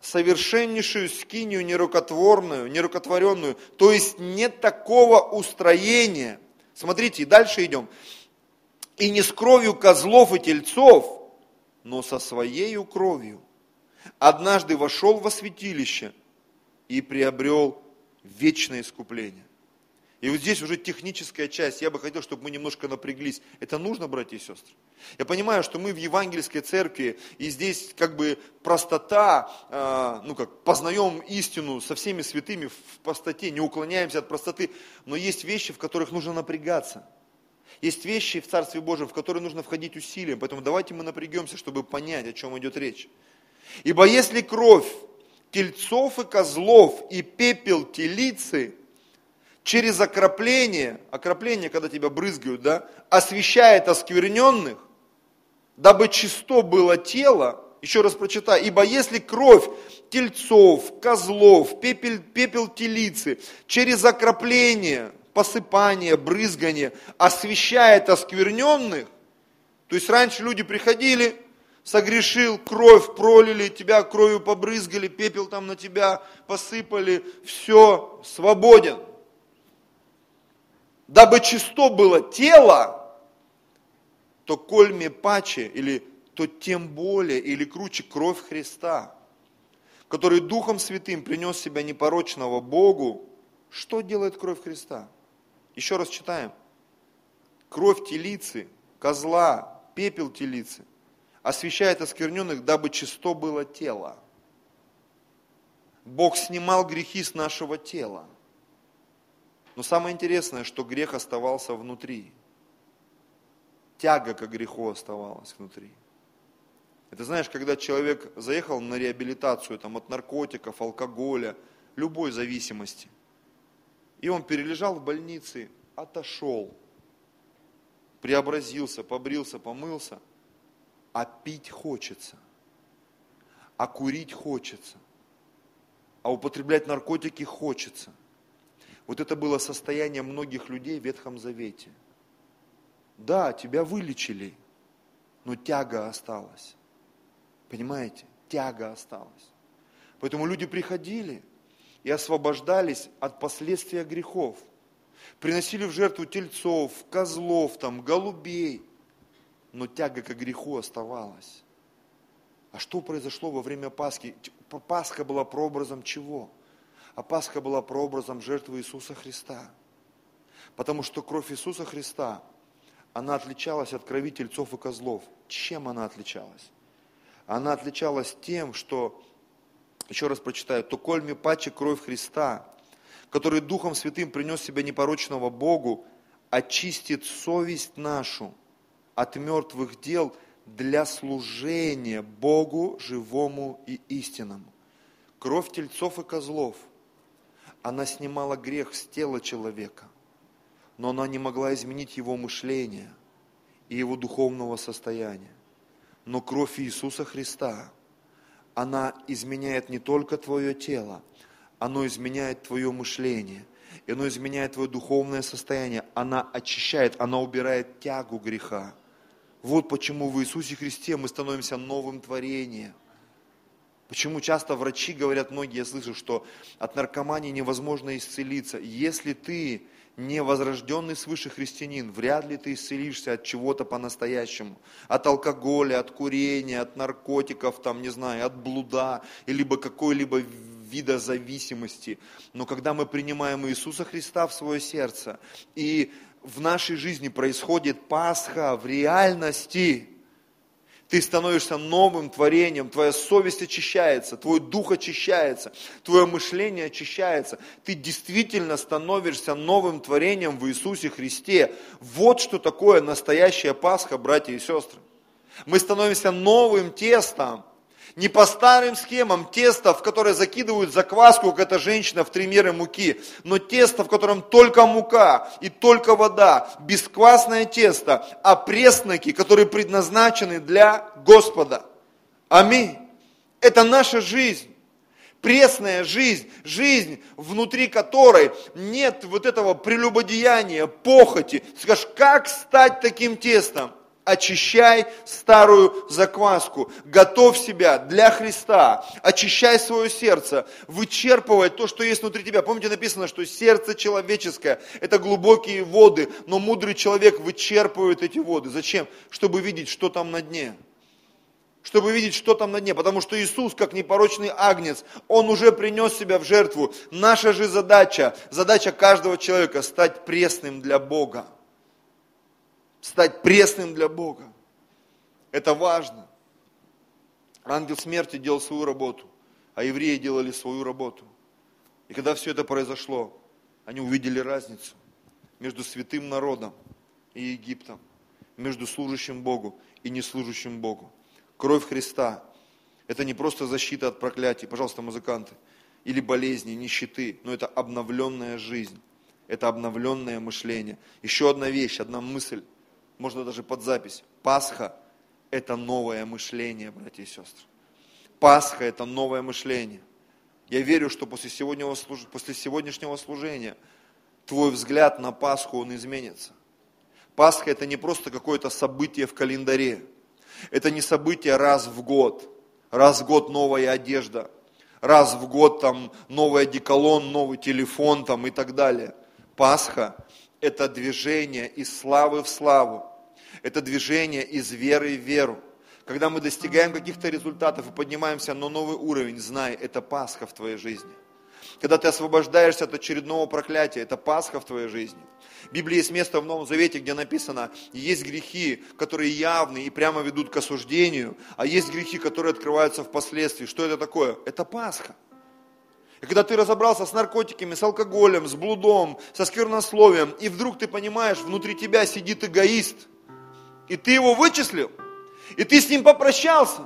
Совершеннейшую скинию нерукотворную, нерукотворенную. То есть нет такого устроения, Смотрите, и дальше идем. И не с кровью козлов и тельцов, но со своей кровью. Однажды вошел во святилище и приобрел вечное искупление. И вот здесь уже техническая часть. Я бы хотел, чтобы мы немножко напряглись. Это нужно, братья и сестры? Я понимаю, что мы в евангельской церкви, и здесь как бы простота, э, ну как, познаем истину со всеми святыми в простоте, не уклоняемся от простоты. Но есть вещи, в которых нужно напрягаться. Есть вещи в Царстве Божьем, в которые нужно входить усилием. Поэтому давайте мы напрягемся, чтобы понять, о чем идет речь. Ибо если кровь тельцов и козлов и пепел телицы через окропление, окропление, когда тебя брызгают, да, освещает оскверненных, дабы чисто было тело, еще раз прочитаю, ибо если кровь тельцов, козлов, пепел, пепел телицы через окропление, посыпание, брызгание освещает оскверненных, то есть раньше люди приходили, согрешил, кровь пролили, тебя кровью побрызгали, пепел там на тебя посыпали, все, свободен дабы чисто было тело, то кольме паче, или то тем более, или круче кровь Христа, который Духом Святым принес себя непорочного Богу, что делает кровь Христа? Еще раз читаем. Кровь телицы, козла, пепел телицы освещает оскверненных, дабы чисто было тело. Бог снимал грехи с нашего тела. Но самое интересное, что грех оставался внутри. Тяга к греху оставалась внутри. Это знаешь, когда человек заехал на реабилитацию там, от наркотиков, алкоголя, любой зависимости, и он перележал в больнице, отошел, преобразился, побрился, помылся, а пить хочется, а курить хочется, а употреблять наркотики хочется – вот это было состояние многих людей в Ветхом Завете. Да, тебя вылечили, но тяга осталась. Понимаете? Тяга осталась. Поэтому люди приходили и освобождались от последствия грехов. Приносили в жертву тельцов, козлов, там, голубей. Но тяга к греху оставалась. А что произошло во время Пасхи? Пасха была прообразом чего? А Пасха была прообразом жертвы Иисуса Христа. Потому что кровь Иисуса Христа, она отличалась от крови тельцов и козлов. Чем она отличалась? Она отличалась тем, что, еще раз прочитаю, то кольми паче кровь Христа, который Духом Святым принес себя непорочного Богу, очистит совесть нашу от мертвых дел для служения Богу живому и истинному. Кровь тельцов и козлов – она снимала грех с тела человека, но она не могла изменить его мышление и его духовного состояния. Но кровь Иисуса Христа, она изменяет не только твое тело, оно изменяет твое мышление, и оно изменяет твое духовное состояние, она очищает, она убирает тягу греха. Вот почему в Иисусе Христе мы становимся новым творением – Почему часто врачи говорят, многие я слышу, что от наркомании невозможно исцелиться. Если ты не возрожденный свыше христианин, вряд ли ты исцелишься от чего-то по-настоящему. От алкоголя, от курения, от наркотиков, там, не знаю, от блуда, либо какой-либо вида зависимости. Но когда мы принимаем Иисуса Христа в свое сердце, и в нашей жизни происходит Пасха в реальности – ты становишься новым творением, твоя совесть очищается, твой дух очищается, твое мышление очищается. Ты действительно становишься новым творением в Иисусе Христе. Вот что такое настоящая Пасха, братья и сестры. Мы становимся новым тестом, не по старым схемам тесто, в которое закидывают закваску, как эта женщина в три меры муки, но тесто, в котором только мука и только вода, бесквасное тесто, а пресноки, которые предназначены для Господа. Аминь. Это наша жизнь пресная жизнь, жизнь, внутри которой нет вот этого прелюбодеяния, похоти. Скажешь, как стать таким тестом? Очищай старую закваску, готовь себя для Христа, очищай свое сердце, вычерпывай то, что есть внутри тебя. Помните, написано, что сердце человеческое – это глубокие воды, но мудрый человек вычерпывает эти воды. Зачем? Чтобы видеть, что там на дне. чтобы видеть, что там на дне. Потому что Иисус, как непорочный агнец, Он уже принес себя в жертву. Наша же задача, задача каждого человека, стать пресным для Бога. Стать пресным для Бога. Это важно. Ангел смерти делал свою работу, а евреи делали свою работу. И когда все это произошло, они увидели разницу между святым народом и Египтом, между служащим Богу и неслужащим Богу. Кровь Христа – это не просто защита от проклятий, пожалуйста, музыканты, или болезни, нищеты, но это обновленная жизнь, это обновленное мышление. Еще одна вещь, одна мысль, можно даже под запись. Пасха – это новое мышление, братья и сестры. Пасха – это новое мышление. Я верю, что после сегодняшнего, после сегодняшнего служения твой взгляд на Пасху, он изменится. Пасха это не просто какое-то событие в календаре. Это не событие раз в год. Раз в год новая одежда. Раз в год там новый одеколон, новый телефон там и так далее. Пасха – это движение из славы в славу. Это движение из веры в веру. Когда мы достигаем каких-то результатов и поднимаемся на новый уровень, знай, это Пасха в твоей жизни. Когда ты освобождаешься от очередного проклятия, это Пасха в твоей жизни. В Библии есть место в Новом Завете, где написано, есть грехи, которые явны и прямо ведут к осуждению, а есть грехи, которые открываются впоследствии. Что это такое? Это Пасха. Когда ты разобрался с наркотиками, с алкоголем, с блудом, со сквернословием, и вдруг ты понимаешь, внутри тебя сидит эгоист, и ты его вычислил, и ты с ним попрощался,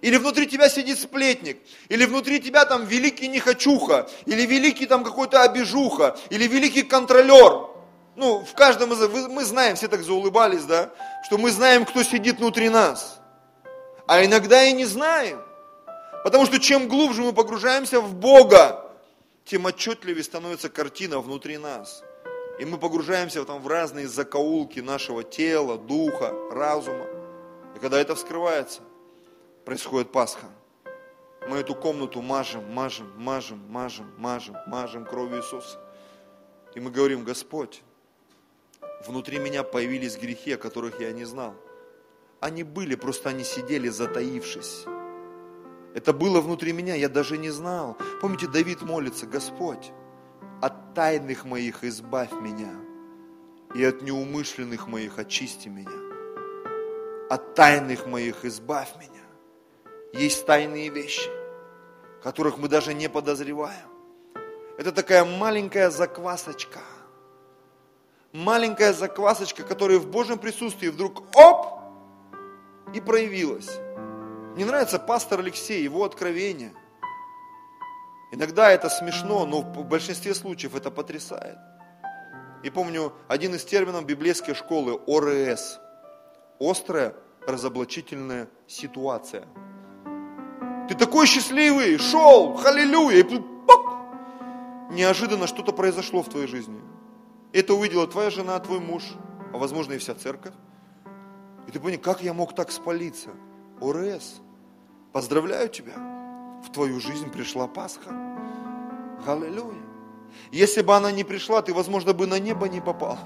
или внутри тебя сидит сплетник, или внутри тебя там великий нехочуха, или великий там какой-то обижуха, или великий контролер. Ну, в каждом из мы знаем, все так заулыбались, да, что мы знаем, кто сидит внутри нас. А иногда и не знаем. Потому что чем глубже мы погружаемся в Бога, тем отчетливее становится картина внутри нас. И мы погружаемся там в разные закоулки нашего тела, духа, разума. И когда это вскрывается, происходит Пасха. Мы эту комнату мажем, мажем, мажем, мажем, мажем, мажем кровью Иисуса. И мы говорим, Господь, внутри меня появились грехи, о которых я не знал. Они были, просто они сидели затаившись. Это было внутри меня, я даже не знал. Помните, Давид молится, Господь, от тайных моих избавь меня, и от неумышленных моих очисти меня. От тайных моих избавь меня. Есть тайные вещи, которых мы даже не подозреваем. Это такая маленькая заквасочка. Маленькая заквасочка, которая в Божьем присутствии вдруг оп, и проявилась. Мне нравится пастор Алексей, его откровение. Иногда это смешно, но в большинстве случаев это потрясает. И помню один из терминов библейской школы – ОРС. Острая разоблачительная ситуация – ты такой счастливый, шел, халилюя, и пок, неожиданно что-то произошло в твоей жизни. Это увидела твоя жена, твой муж, а возможно и вся церковь. И ты понял, как я мог так спалиться? ОРС, поздравляю тебя, в твою жизнь пришла Пасха. Аллилуйя. Если бы она не пришла, ты, возможно, бы на небо не попал.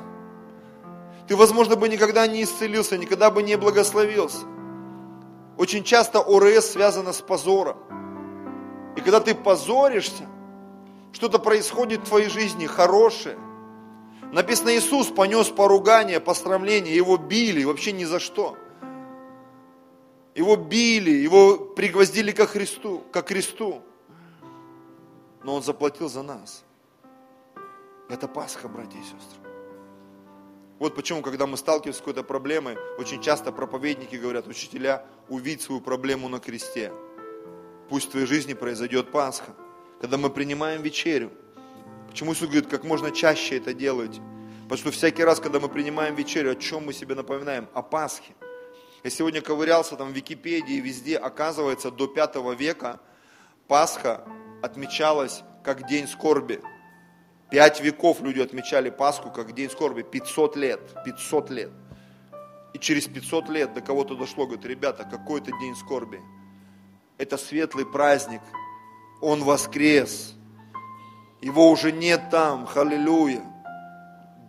Ты, возможно, бы никогда не исцелился, никогда бы не благословился. Очень часто ОРС связано с позором. И когда ты позоришься, что-то происходит в твоей жизни хорошее. Написано, Иисус понес поругание, пострамление, его били вообще ни за что. Его били, его пригвоздили ко Христу, ко кресту. Но Он заплатил за нас. Это Пасха, братья и сестры. Вот почему, когда мы сталкиваемся с какой-то проблемой, очень часто проповедники говорят, учителя, увидь свою проблему на кресте. Пусть в твоей жизни произойдет Пасха. Когда мы принимаем вечерю. Почему Иисус говорит, как можно чаще это делать? Потому что всякий раз, когда мы принимаем вечерю, о чем мы себе напоминаем? О Пасхе. Я сегодня ковырялся там в Википедии, везде, оказывается, до пятого века Пасха отмечалась как день скорби. Пять веков люди отмечали Пасху как день скорби, 500 лет, 500 лет. И через 500 лет до кого-то дошло, говорит, ребята, какой это день скорби? Это светлый праздник, он воскрес, его уже нет там, халилюя.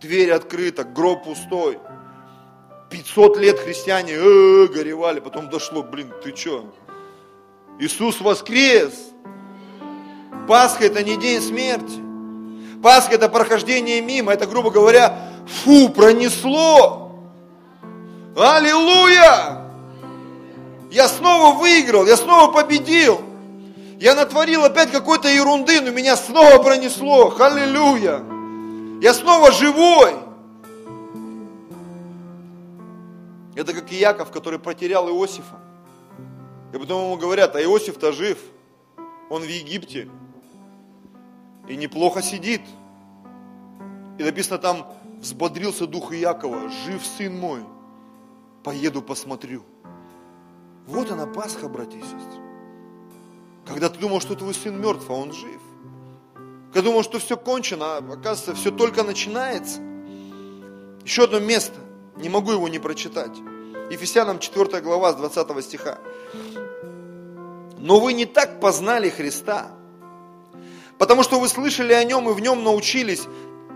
Дверь открыта, гроб пустой. 500 лет христиане э, горевали, потом дошло, блин, ты что? Иисус воскрес. Пасха это не день смерти. Пасха это прохождение мимо, это, грубо говоря, фу, пронесло. Аллилуйя! Я снова выиграл, я снова победил. Я натворил опять какой-то ерунды, но меня снова пронесло. Аллилуйя! Я снова живой. Это как Иаков, который потерял Иосифа. И потом ему говорят, а Иосиф-то жив. Он в Египте. И неплохо сидит. И написано там, взбодрился дух Иакова, жив сын мой. Поеду посмотрю. Вот она Пасха, братья и сестры. Когда ты думал, что твой сын мертв, а он жив. Когда думал, что все кончено, а оказывается, все только начинается. Еще одно место, не могу его не прочитать. Ефесянам 4 глава с 20 стиха. Но вы не так познали Христа, потому что вы слышали о Нем и в Нем научились,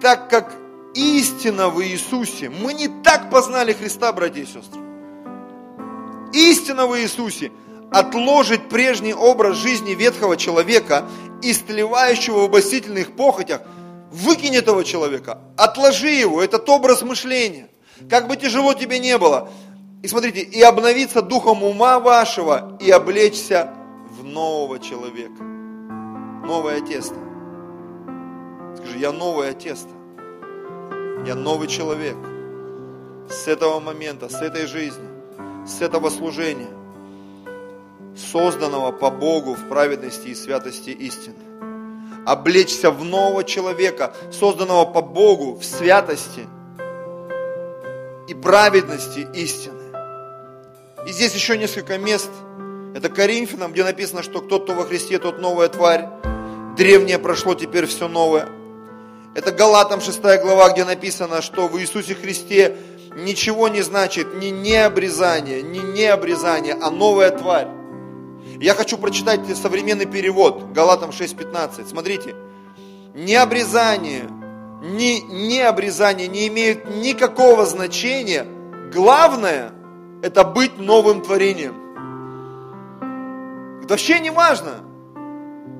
так как истина в Иисусе. Мы не так познали Христа, братья и сестры. Истина в Иисусе отложить прежний образ жизни ветхого человека, истлевающего в обостительных похотях, выкинь этого человека, отложи его, этот образ мышления. Как бы тяжело тебе не было. И смотрите, и обновиться духом ума вашего, и облечься в нового человека. Новое тесто. Скажи, я новое тесто. Я новый человек. С этого момента, с этой жизни, с этого служения, созданного по Богу в праведности и святости истины. Облечься в нового человека, созданного по Богу в святости и праведности истины. И здесь еще несколько мест. Это Коринфянам, где написано, что кто-то во Христе, тот новая тварь. Древнее прошло, теперь все новое. Это Галатам 6 глава, где написано, что в Иисусе Христе ничего не значит ни необрезание, ни необрезание, а новая тварь. Я хочу прочитать современный перевод, Галатам 6.15. Смотрите, необрезание, ни необрезание не имеют никакого значения. Главное – это быть новым творением. Это вообще не важно,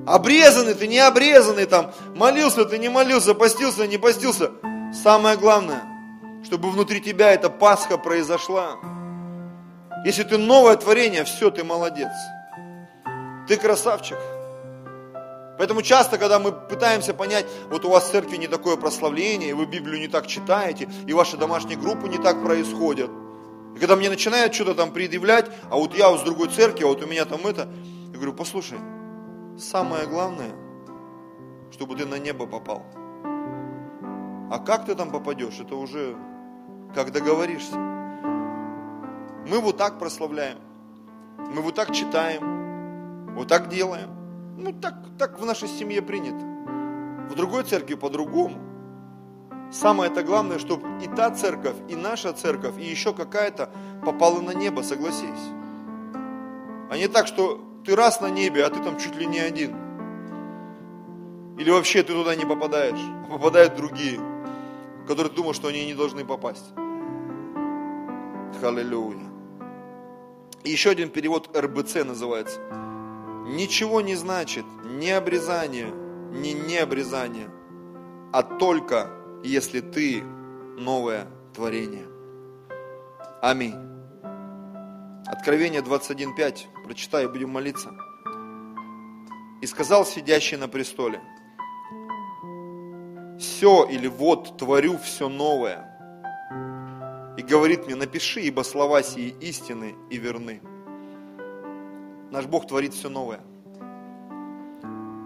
Обрезанный ты, не обрезанный, там, молился ты, не молился, постился, не постился. Самое главное, чтобы внутри тебя эта Пасха произошла. Если ты новое творение, все, ты молодец. Ты красавчик. Поэтому часто, когда мы пытаемся понять, вот у вас в церкви не такое прославление, и вы Библию не так читаете, и ваши домашние группы не так происходят. И когда мне начинают что-то там предъявлять, а вот я вот с другой церкви, а вот у меня там это, я говорю, послушай, Самое главное, чтобы ты на небо попал. А как ты там попадешь, это уже как договоришься. Мы вот так прославляем, мы вот так читаем, вот так делаем. Ну, так, так в нашей семье принято. В другой церкви по-другому. Самое это главное, чтобы и та церковь, и наша церковь, и еще какая-то попала на небо, согласись. А не так, что ты раз на небе, а ты там чуть ли не один. Или вообще ты туда не попадаешь, а попадают другие, которые думают, что они не должны попасть. Халилюя. Еще один перевод РБЦ называется. Ничего не значит ни обрезание, ни необрезание, а только если ты новое творение. Аминь. Откровение 21.5, прочитаю, будем молиться. И сказал сидящий на престоле, все или вот творю все новое. И говорит мне, напиши, ибо слова сии истины и верны. Наш Бог творит все новое.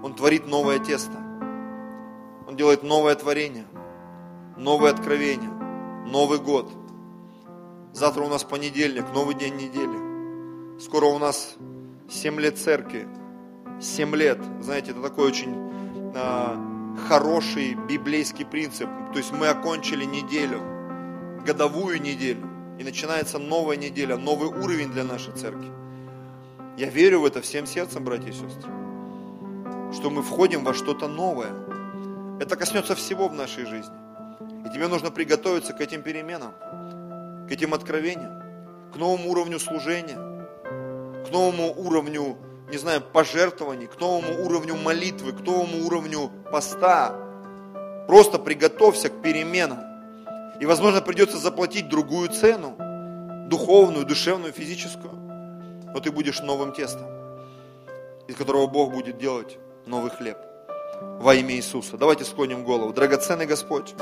Он творит новое тесто. Он делает новое творение, новое откровение, Новый год – Завтра у нас понедельник, новый день недели. Скоро у нас 7 лет церкви. 7 лет. Знаете, это такой очень э, хороший библейский принцип. То есть мы окончили неделю, годовую неделю. И начинается новая неделя, новый уровень для нашей церкви. Я верю в это всем сердцем, братья и сестры. Что мы входим во что-то новое. Это коснется всего в нашей жизни. И тебе нужно приготовиться к этим переменам. к этим откровениям, к новому уровню служения, к новому уровню, не знаю, пожертвований, к новому уровню молитвы, к новому уровню поста. Просто приготовься к переменам. И, возможно, придется заплатить другую цену, духовную, душевную, физическую. Но ты будешь новым тестом, из которого Бог будет делать новый хлеб. Во имя Иисуса. Давайте склоним голову. Драгоценный Господь,